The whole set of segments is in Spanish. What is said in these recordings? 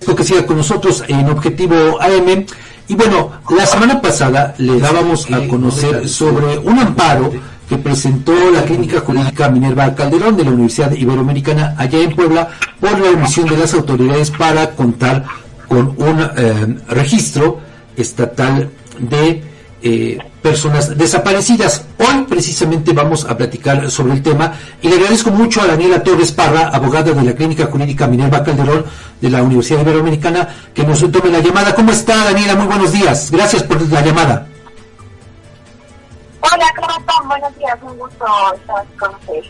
que siga con nosotros en Objetivo AM. Y bueno, la semana pasada le dábamos a conocer sobre un amparo que presentó la Clínica Jurídica Minerva Calderón de la Universidad Iberoamericana allá en Puebla por la omisión de las autoridades para contar con un eh, registro estatal de eh, personas desaparecidas. Hoy precisamente vamos a platicar sobre el tema y le agradezco mucho a Daniela Torres Parra, abogada de la Clínica Jurídica Minerva Calderón de la Universidad Iberoamericana, que nos tome la llamada. ¿Cómo está Daniela? Muy buenos días. Gracias por la llamada. Hola, ¿cómo están? Buenos días, un gusto estar con ustedes.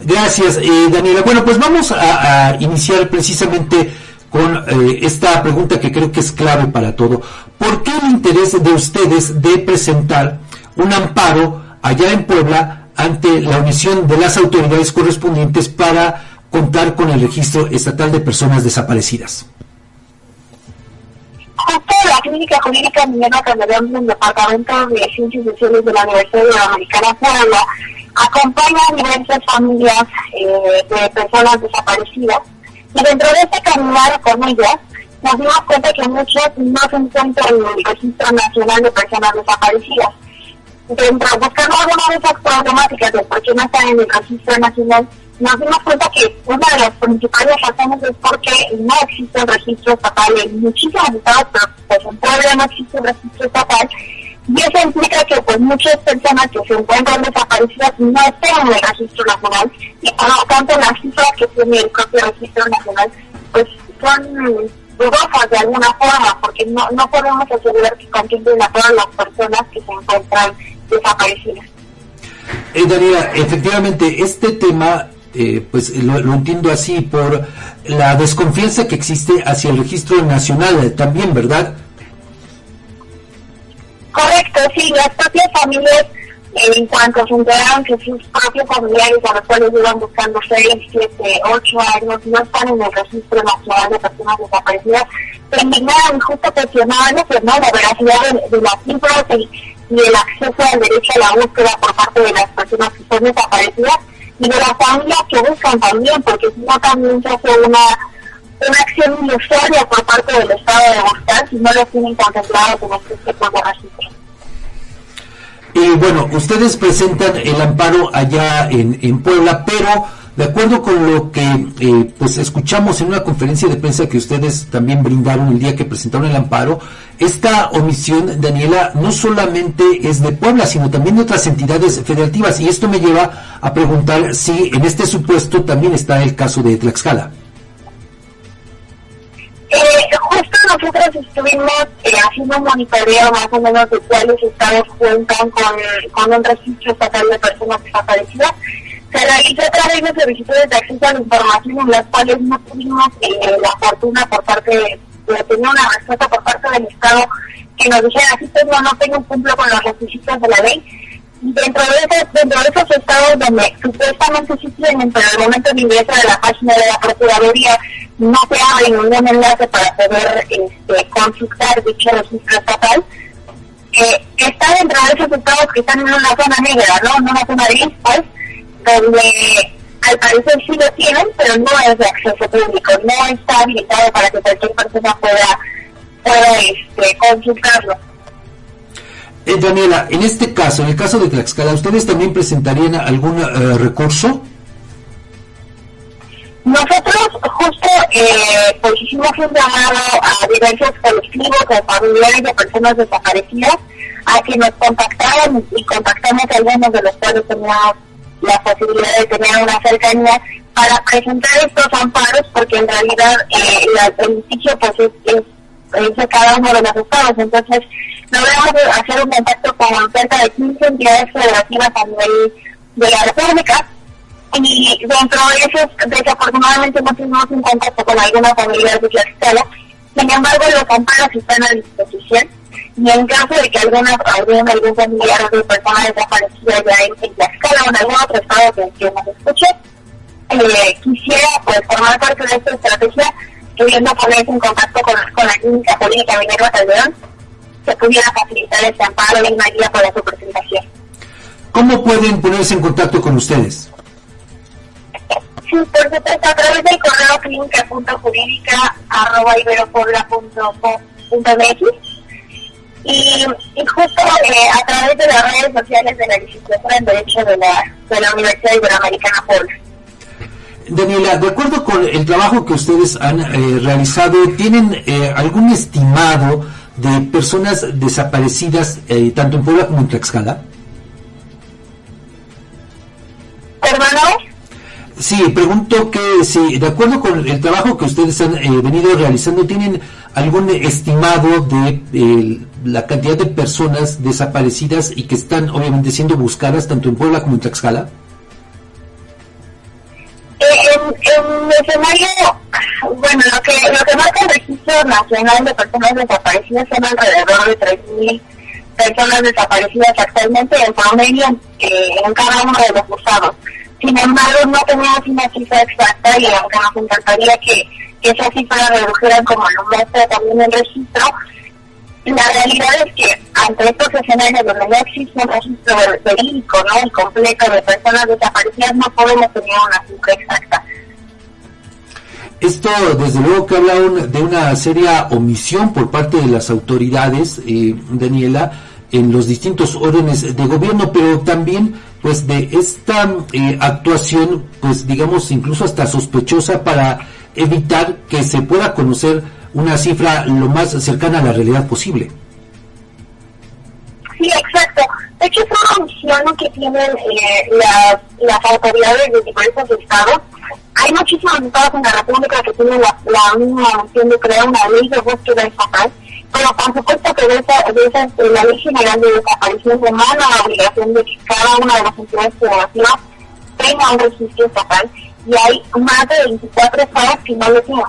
Gracias, eh, Daniela. Bueno, pues vamos a, iniciar precisamente con eh, esta pregunta que creo que es clave para todo. ¿Por qué el interés de ustedes de presentar un amparo allá en Puebla ante la omisión de las autoridades correspondientes para contar con el registro estatal de personas desaparecidas? Justo la Clínica Jurídica Minerva Calderón del Departamento de Ciencias Sociales de la Universidad de Americana Puebla acompaña a diversas familias eh, de personas desaparecidas y dentro de este caminar con ellas nos dimos cuenta que muchas no se encuentran en el Registro Nacional de Personas Desaparecidas. Dentro, buscando alguna de esas problemáticas de por qué no están en el Registro Nacional, nos dimos cuenta que una de las principales razones es porque no existe un registro estatal en muchísimos estados, pero pues en Puebla no existe un registro estatal. Y eso implica que pues muchas personas que se encuentran desaparecidas no están en el registro nacional y por lo tanto las cifras que tiene el propio registro nacional pues son dudosas de alguna forma porque no, no podemos asegurar que contemplen a todas las personas que se encuentran desaparecidas. Eh, Daniela, efectivamente, este tema eh, pues lo, entiendo así por la desconfianza que existe hacia el registro nacional eh, también, ¿verdad? Correcto, sí, las propias familias, eh, en cuanto se enteraron que sus propios familiares a los cuales iban buscando 6, 7, 8 años no están en el registro nacional de personas desaparecidas, se indignaron justo cuestionaban eso, ¿no? La veracidad de, de las cifras y, y el acceso al derecho a la búsqueda por parte de las personas que son desaparecidas y de las familias que buscan también, porque si no también se hace una, una acción ilusoria por parte del Estado de buscar si no lo tienen contemplado como este tipo de registro. Y bueno, ustedes presentan el amparo allá en, en Puebla, pero de acuerdo con lo que eh, pues escuchamos en una conferencia de prensa que ustedes también brindaron el día que presentaron el amparo, esta omisión, Daniela, no solamente es de Puebla, sino también de otras entidades federativas. Y esto me lleva a preguntar si en este supuesto también está el caso de Tlaxcala. Nosotros estuvimos eh, haciendo un monitoreo más o menos de cuáles estados cuentan con, con un registro estatal de personas desaparecidas se realizó a través de solicitudes de acceso a la información en las cuales no tuvimos eh, la fortuna por parte de, tener una respuesta por parte del Estado que nos dijera, así pues no, no tengo cumplo con los requisitos de la ley. Dentro de, esos, dentro de esos estados donde supuestamente sí tienen, pero al momento de ingreso de la página de la Procuraduría no se abre ningún enlace para poder este, consultar dicho registro estatal, eh, está dentro de esos estados que están en una zona negra, ¿no? En una zona gris, pues, donde al parecer sí lo tienen, pero no es de acceso público, no está habilitado para que cualquier persona pueda, pueda este, consultarlo. Eh, Daniela, en este caso, en el caso de Tlaxcala, ¿ustedes también presentarían algún eh, recurso? Pues hicimos un llamado a diversos colectivos de familiares de personas desaparecidas a que nos contactaran y contactamos a algunos de los cuales teníamos la posibilidad de tener una cercanía para presentar estos amparos, porque en realidad eh, el litigio pues es, de cada uno de los estados. Entonces, logramos hacer un contacto con cerca de 15 entidades federativas a nivel de la República. Y dentro de esos, desafortunadamente no tuvimos un contacto con alguna familia de Tlaxcala. Sin embargo, los amparos están a disposición y en caso de que alguna, algún, algún familiar de persona desaparecida ya en, en Tlaxcala o en algún otro estado que, que nos escuche, eh, quisiera pues formar parte de esta estrategia, pudiendo ponerse en contacto con, con la clínica política Minerva Calderón, se pudiera facilitar este amparo y una guía para su presentación. ¿Cómo pueden ponerse en contacto con ustedes? Sí, por supuesto, a través del correo clínica.jurídica arroba y, y justo eh, a través de las redes sociales de la licenciatura en Derecho de la, de la Universidad Iberoamericana Puebla. Daniela, de acuerdo con el trabajo que ustedes han eh, realizado, ¿tienen eh, algún estimado de personas desaparecidas tanto en Puebla como en Tlaxcala? ¿Hermano? Sí, pregunto que si, de acuerdo con el trabajo que ustedes han eh, venido realizando, ¿tienen algún estimado de la cantidad de personas desaparecidas y que están obviamente siendo buscadas tanto en Puebla como en Tlaxcala? Eh, en, el escenario, bueno, lo que, lo que marca el Registro Nacional de Personas Desaparecidas son alrededor de 3.000 personas desaparecidas actualmente en promedio eh, en cada uno de los usados. Sin embargo, no tenemos una cifra exacta y aunque nos encantaría que, que esa cifra redujera como lo muestra también el registro, la realidad es que ante estos escenarios donde no existe un registro verídico ¿no? y completo de personas desaparecidas, no podemos tener una cifra exacta. Esto, desde luego, que habla de una seria omisión por parte de las autoridades, eh, Daniela, en los distintos órdenes de gobierno, pero también pues de esta eh, actuación, pues digamos incluso hasta sospechosa para evitar que se pueda conocer una cifra lo más cercana a la realidad posible. Sí, exacto. De hecho, es una misión que tienen eh, las, las autoridades de diferentes estados. Hay muchísimos estados en la República que tienen la, la misma misión de crear una ley de búsqueda estatal pero por supuesto que de esa, de esa la ley general de desaparición demanda la obligación de que cada una de las entidades federativas tenga un registro estatal y hay más de 24 estados que no lo tienen.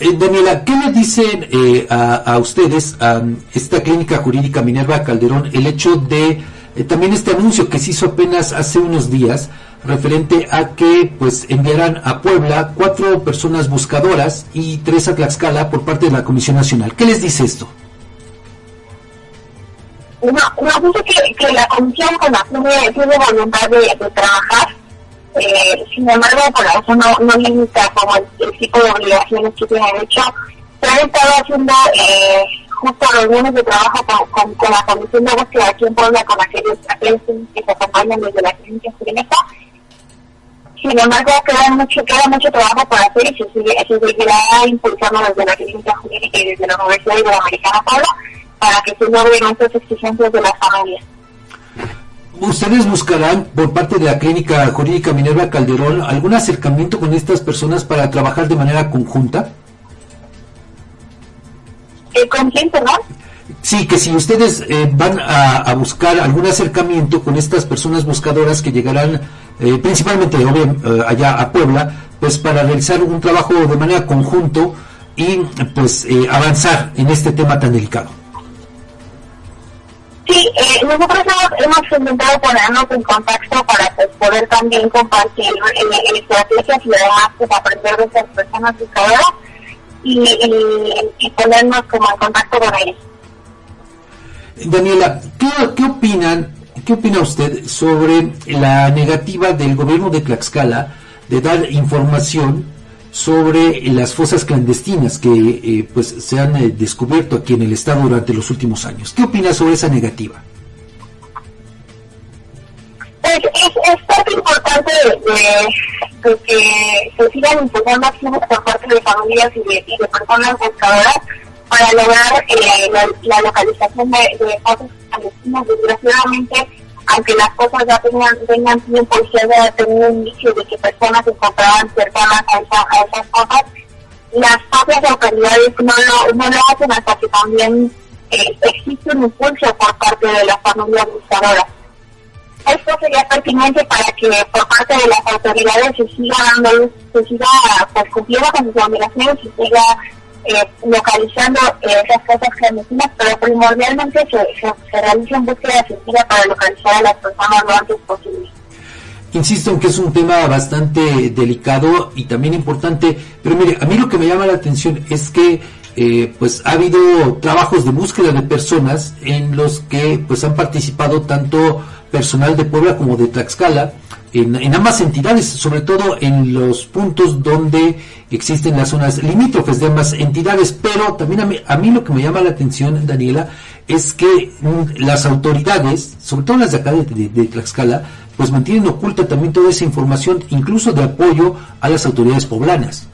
Eh, Daniela, ¿qué le dicen eh, a, a, ustedes, a esta clínica jurídica Minerva Calderón, el hecho de eh, también este anuncio que se hizo apenas hace unos días referente a que pues enviarán a Puebla cuatro personas buscadoras y tres a Tlaxcala por parte de la Comisión Nacional. ¿Qué les dice esto? No, no dice que, la comisión con la tiene, tiene voluntad de, trabajar, eh, sin embargo, por eso no, no limita como el, tipo de obligaciones que tiene. Hecho, se han estado haciendo eh, justo reuniones de trabajo con, con, la comisión de búsqueda aquí en Puebla, con aquellos, que se acompañan desde la clínica jurídica sin embargo, queda mucho, queda mucho trabajo por hacer y se, sigue, se seguirá impulsando desde la clínica jurídica y desde la Universidad Iberoamericana Pablo para que se logren estas exigencias de las familias. ¿Ustedes buscarán por parte de la Clínica Jurídica Minerva Calderón algún acercamiento con estas personas para trabajar de manera conjunta? ¿Con quién, perdón? Sí, que si ustedes eh, van a, a, buscar algún acercamiento con estas personas buscadoras que llegarán eh, principalmente eh, allá a Puebla, pues para realizar un trabajo de manera conjunto y pues eh, avanzar en este tema tan delicado. Sí, eh, nosotros hemos, hemos, intentado ponernos en contacto para pues, poder también compartir eh, estrategias y además pues, aprender de esas personas buscadoras y, y, y ponernos como en contacto con ellos. Daniela, ¿qué, ¿qué opinan ¿Qué opina usted sobre la negativa del gobierno de Tlaxcala de dar información sobre las fosas clandestinas que eh, pues se han eh, descubierto aquí en el estado durante los últimos años? ¿Qué opina sobre esa negativa? Es, es, es parte importante de, que se sigan impulsando acciones por parte de familias y de, personas buscadoras para lograr eh, la, la, localización de, de fosas Desgraciadamente, aunque las cosas ya tengan, tengan tiempo y se haya tenido un inicio de que personas se encontraban cercanas a, esa, a esas cosas, las propias autoridades no lo, no hacen hasta que también eh, existe un impulso por parte de las familias buscadoras. Esto sería pertinente para que por parte de las autoridades se siga dando, se siga pues, cumpliendo con sus obligaciones y siga eh, localizando eh, esas cosas clandestinas, pero primordialmente se, se, se realiza búsqueda efectiva para localizar a las personas lo antes posible. Insisto en que es un tema bastante delicado y también importante, pero mire, a mí lo que me llama la atención es que eh, pues ha habido trabajos de búsqueda de personas en los que pues han participado tanto personal de Puebla como de Tlaxcala, en, ambas entidades, sobre todo en los puntos donde existen las zonas limítrofes de ambas entidades, pero también a mí, a mí lo que me llama la atención, Daniela, es que mm, las autoridades, sobre todo las de acá de, Tlaxcala, pues mantienen oculta también toda esa información, incluso de apoyo a las autoridades poblanas.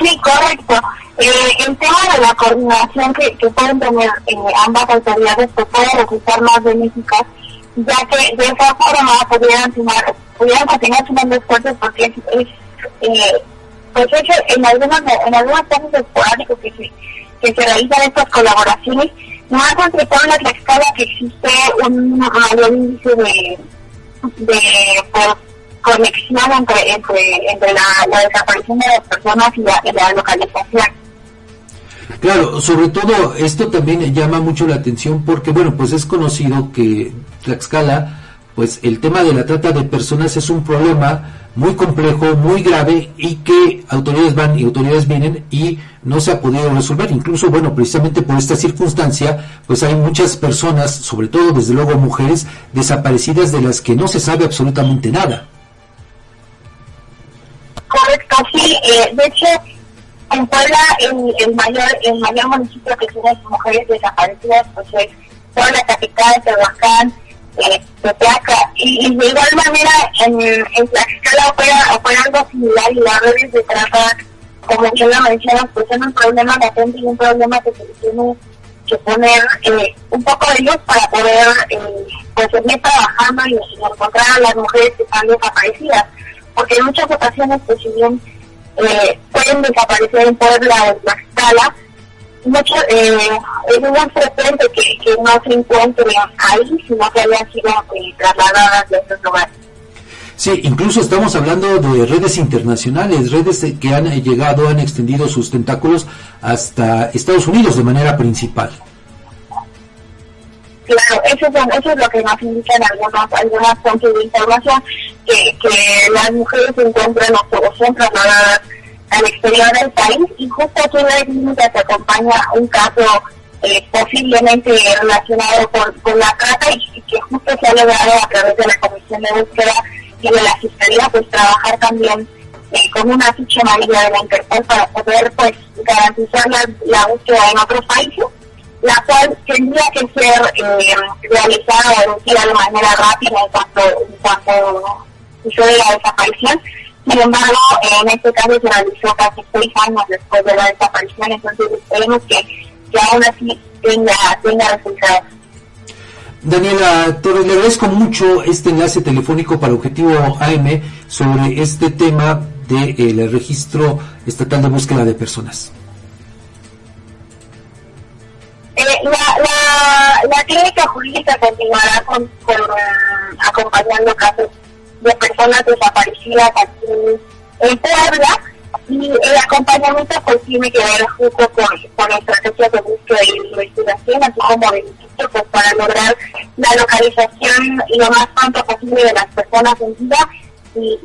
Sí, correcto. Eh, el tema de la coordinación que, pueden tener eh, ambas autoridades pues puede resultar más benéfica ya que de esa forma pudieran sumar, pudieran continuar sumando esfuerzos porque es, es eh, pues hecho en algunos en algunos casos esporádicos que se que se realizan estas colaboraciones no ha constatado en la escala que existe un mayor índice de de pues, conexión entre entre, entre la, desaparición de las personas y la, y la localización. Claro, sobre todo esto también llama mucho la atención porque, bueno, pues es conocido que Tlaxcala, pues el tema de la trata de personas es un problema muy complejo, muy grave y que autoridades van y autoridades vienen y no se ha podido resolver. Incluso, bueno, precisamente por esta circunstancia, pues hay muchas personas, sobre todo desde luego mujeres, desaparecidas de las que no se sabe absolutamente nada. Correcto, sí. Eh, de hecho, en Puebla el, el, mayor el mayor municipio que tiene mujeres desaparecidas pues es toda la capital, Tehuacán, eh, y, de igual manera en, en Tlaxcala opera, opera algo similar y las redes de trata, como bien la mencionas, pues es un problema latente y un problema que se tiene que poner eh, un poco de luz para poder eh, pues seguir trabajando y, encontrar a las mujeres que están desaparecidas, porque en muchas ocasiones pues si bien eh, pueden desaparecer en Puebla o en Tlaxcala, mucho, eh, es muy frecuente que, que, no se encuentren ahí, sino que hayan sido eh, trasladadas de estos lugares. Sí, incluso estamos hablando de redes internacionales, redes que han llegado, han extendido sus tentáculos hasta Estados Unidos de manera principal. Claro, eso es, eso es lo que nos indican algunas, algunas fuentes de información, que, que las mujeres se encuentran o son trasladadas al exterior del país y justo aquí en la se acompaña un caso eh, posiblemente relacionado con, la trata y, que justo se ha logrado a través de la Comisión de Búsqueda y de la Fiscalía pues trabajar también eh, con una ficha amarilla de la Interpol para poder pues garantizar la, búsqueda en otros países la cual tendría que ser eh, realizada o de manera rápida en cuanto, en cuanto sucede la desaparición sin embargo, en este caso se realizó casi seis años después de la desaparición, entonces esperemos que, que aún así tenga, tenga resultados. Daniela Torres, le agradezco mucho este enlace telefónico para Objetivo AM sobre este tema del de, registro estatal de búsqueda de personas. Eh, la, la, la, clínica jurídica continuará con, con acompañando casos de personas desaparecidas aquí en Puebla y el acompañamiento pues tiene que ver justo con, con estrategias de búsqueda y investigación, así como de pues, para lograr la localización lo más pronto posible de las personas en vida y,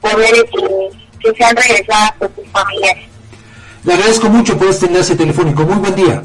poder eh, que sean regresadas por sus familiares. Le agradezco mucho por este enlace telefónico. Muy buen día.